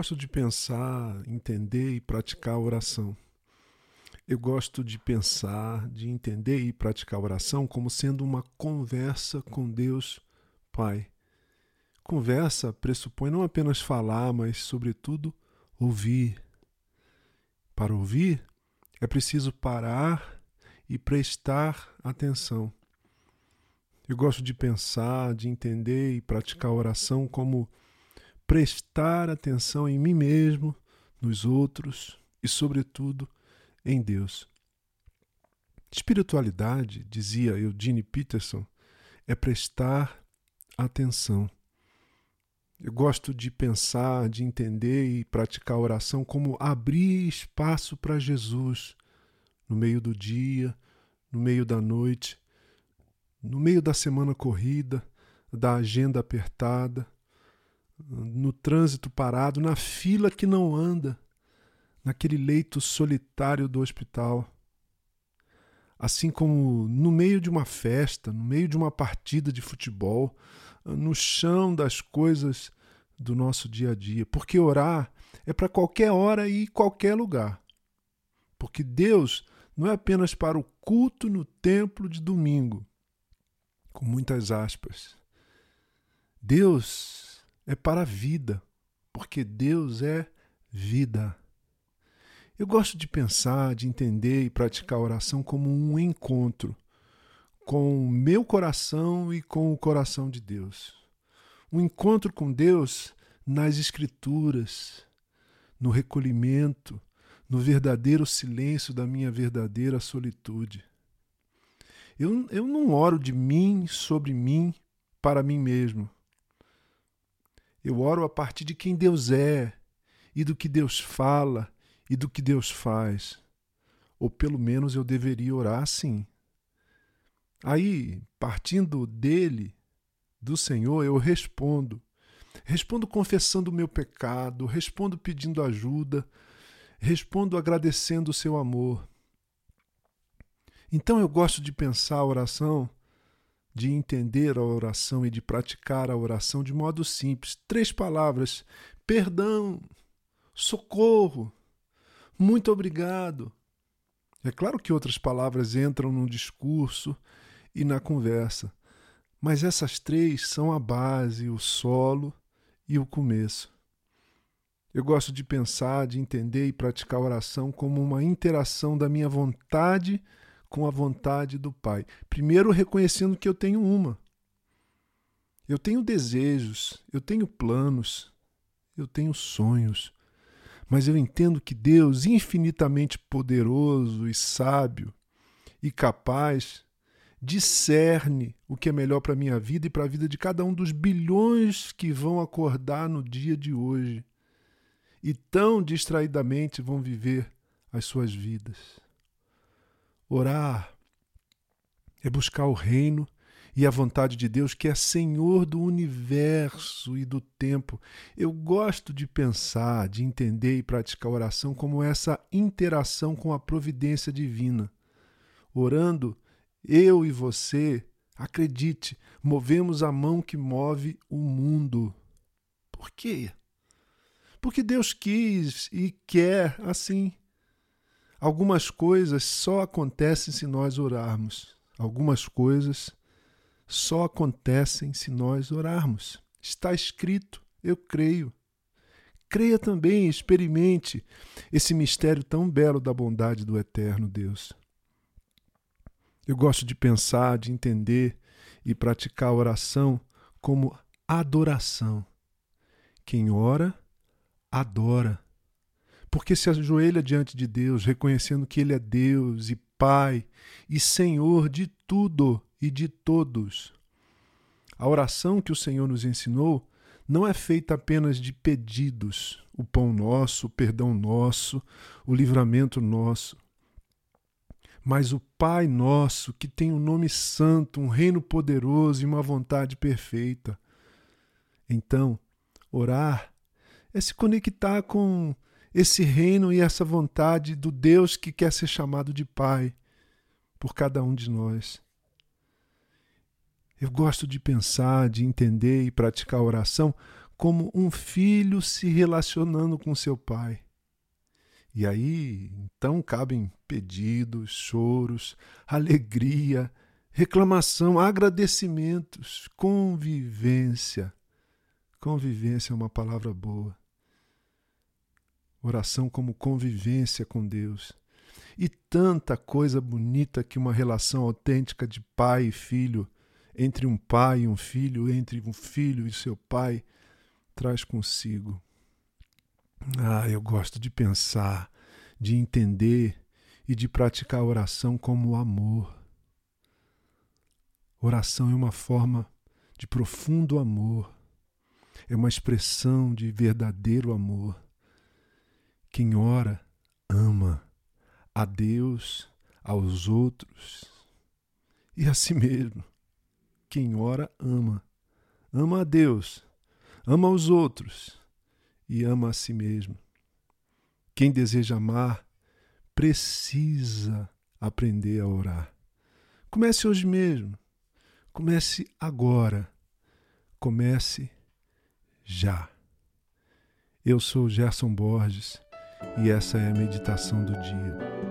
Gosto de pensar, entender e praticar oração. Eu gosto de pensar, de entender e praticar oração como sendo uma conversa com Deus Pai. Conversa pressupõe não apenas falar, mas, sobretudo, ouvir. Para ouvir, é preciso parar e prestar atenção. Eu gosto de pensar, de entender e praticar a oração como prestar atenção em mim mesmo, nos outros e, sobretudo, em Deus. Espiritualidade, dizia Eugene Peterson, é prestar atenção. Eu gosto de pensar, de entender e praticar a oração como abrir espaço para Jesus no meio do dia, no meio da noite, no meio da semana corrida, da agenda apertada, no trânsito parado, na fila que não anda, naquele leito solitário do hospital. Assim como no meio de uma festa, no meio de uma partida de futebol, no chão das coisas do nosso dia a dia. Porque orar é para qualquer hora e qualquer lugar. Porque Deus não é apenas para o culto no templo de domingo com muitas aspas. Deus é para a vida, porque Deus é vida. Eu gosto de pensar, de entender e praticar a oração como um encontro com o meu coração e com o coração de Deus. Um encontro com Deus nas Escrituras, no recolhimento, no verdadeiro silêncio da minha verdadeira solitude. Eu, eu não oro de mim, sobre mim, para mim mesmo. Eu oro a partir de quem Deus é, e do que Deus fala, e do que Deus faz. Ou pelo menos eu deveria orar assim. Aí, partindo dele, do Senhor, eu respondo. Respondo confessando o meu pecado, respondo pedindo ajuda, respondo agradecendo o seu amor. Então eu gosto de pensar a oração, de entender a oração e de praticar a oração de modo simples. Três palavras: perdão, socorro, muito obrigado. É claro que outras palavras entram no discurso e na conversa, mas essas três são a base, o solo e o começo. Eu gosto de pensar, de entender e praticar a oração como uma interação da minha vontade com a vontade do Pai. Primeiro, reconhecendo que eu tenho uma. Eu tenho desejos, eu tenho planos, eu tenho sonhos. Mas eu entendo que Deus, infinitamente poderoso e sábio e capaz, discerne o que é melhor para a minha vida e para a vida de cada um dos bilhões que vão acordar no dia de hoje e tão distraidamente vão viver as suas vidas. Orar é buscar o reino e a vontade de Deus, que é Senhor do universo e do tempo. Eu gosto de pensar, de entender e praticar oração como essa interação com a providência divina. Orando, eu e você, acredite, movemos a mão que move o mundo. Por quê? Porque Deus quis e quer assim. Algumas coisas só acontecem se nós orarmos. Algumas coisas só acontecem se nós orarmos. Está escrito, eu creio. Creia também, experimente esse mistério tão belo da bondade do eterno Deus. Eu gosto de pensar, de entender e praticar a oração como adoração. Quem ora, adora porque se ajoelha diante de Deus, reconhecendo que Ele é Deus e Pai e Senhor de tudo e de todos. A oração que o Senhor nos ensinou não é feita apenas de pedidos, o pão nosso, o perdão nosso, o livramento nosso. Mas o Pai nosso, que tem um nome santo, um reino poderoso e uma vontade perfeita. Então, orar é se conectar com esse reino e essa vontade do Deus que quer ser chamado de Pai por cada um de nós. Eu gosto de pensar, de entender e praticar a oração como um filho se relacionando com seu pai. E aí, então, cabem pedidos, choros, alegria, reclamação, agradecimentos, convivência. Convivência é uma palavra boa. Oração como convivência com Deus. E tanta coisa bonita que uma relação autêntica de pai e filho, entre um pai e um filho, entre um filho e seu pai, traz consigo. Ah, eu gosto de pensar, de entender e de praticar oração como amor. Oração é uma forma de profundo amor, é uma expressão de verdadeiro amor. Quem ora, ama a Deus, aos outros e a si mesmo. Quem ora, ama. Ama a Deus, ama aos outros e ama a si mesmo. Quem deseja amar precisa aprender a orar. Comece hoje mesmo. Comece agora. Comece já. Eu sou Gerson Borges e essa é a meditação do dia.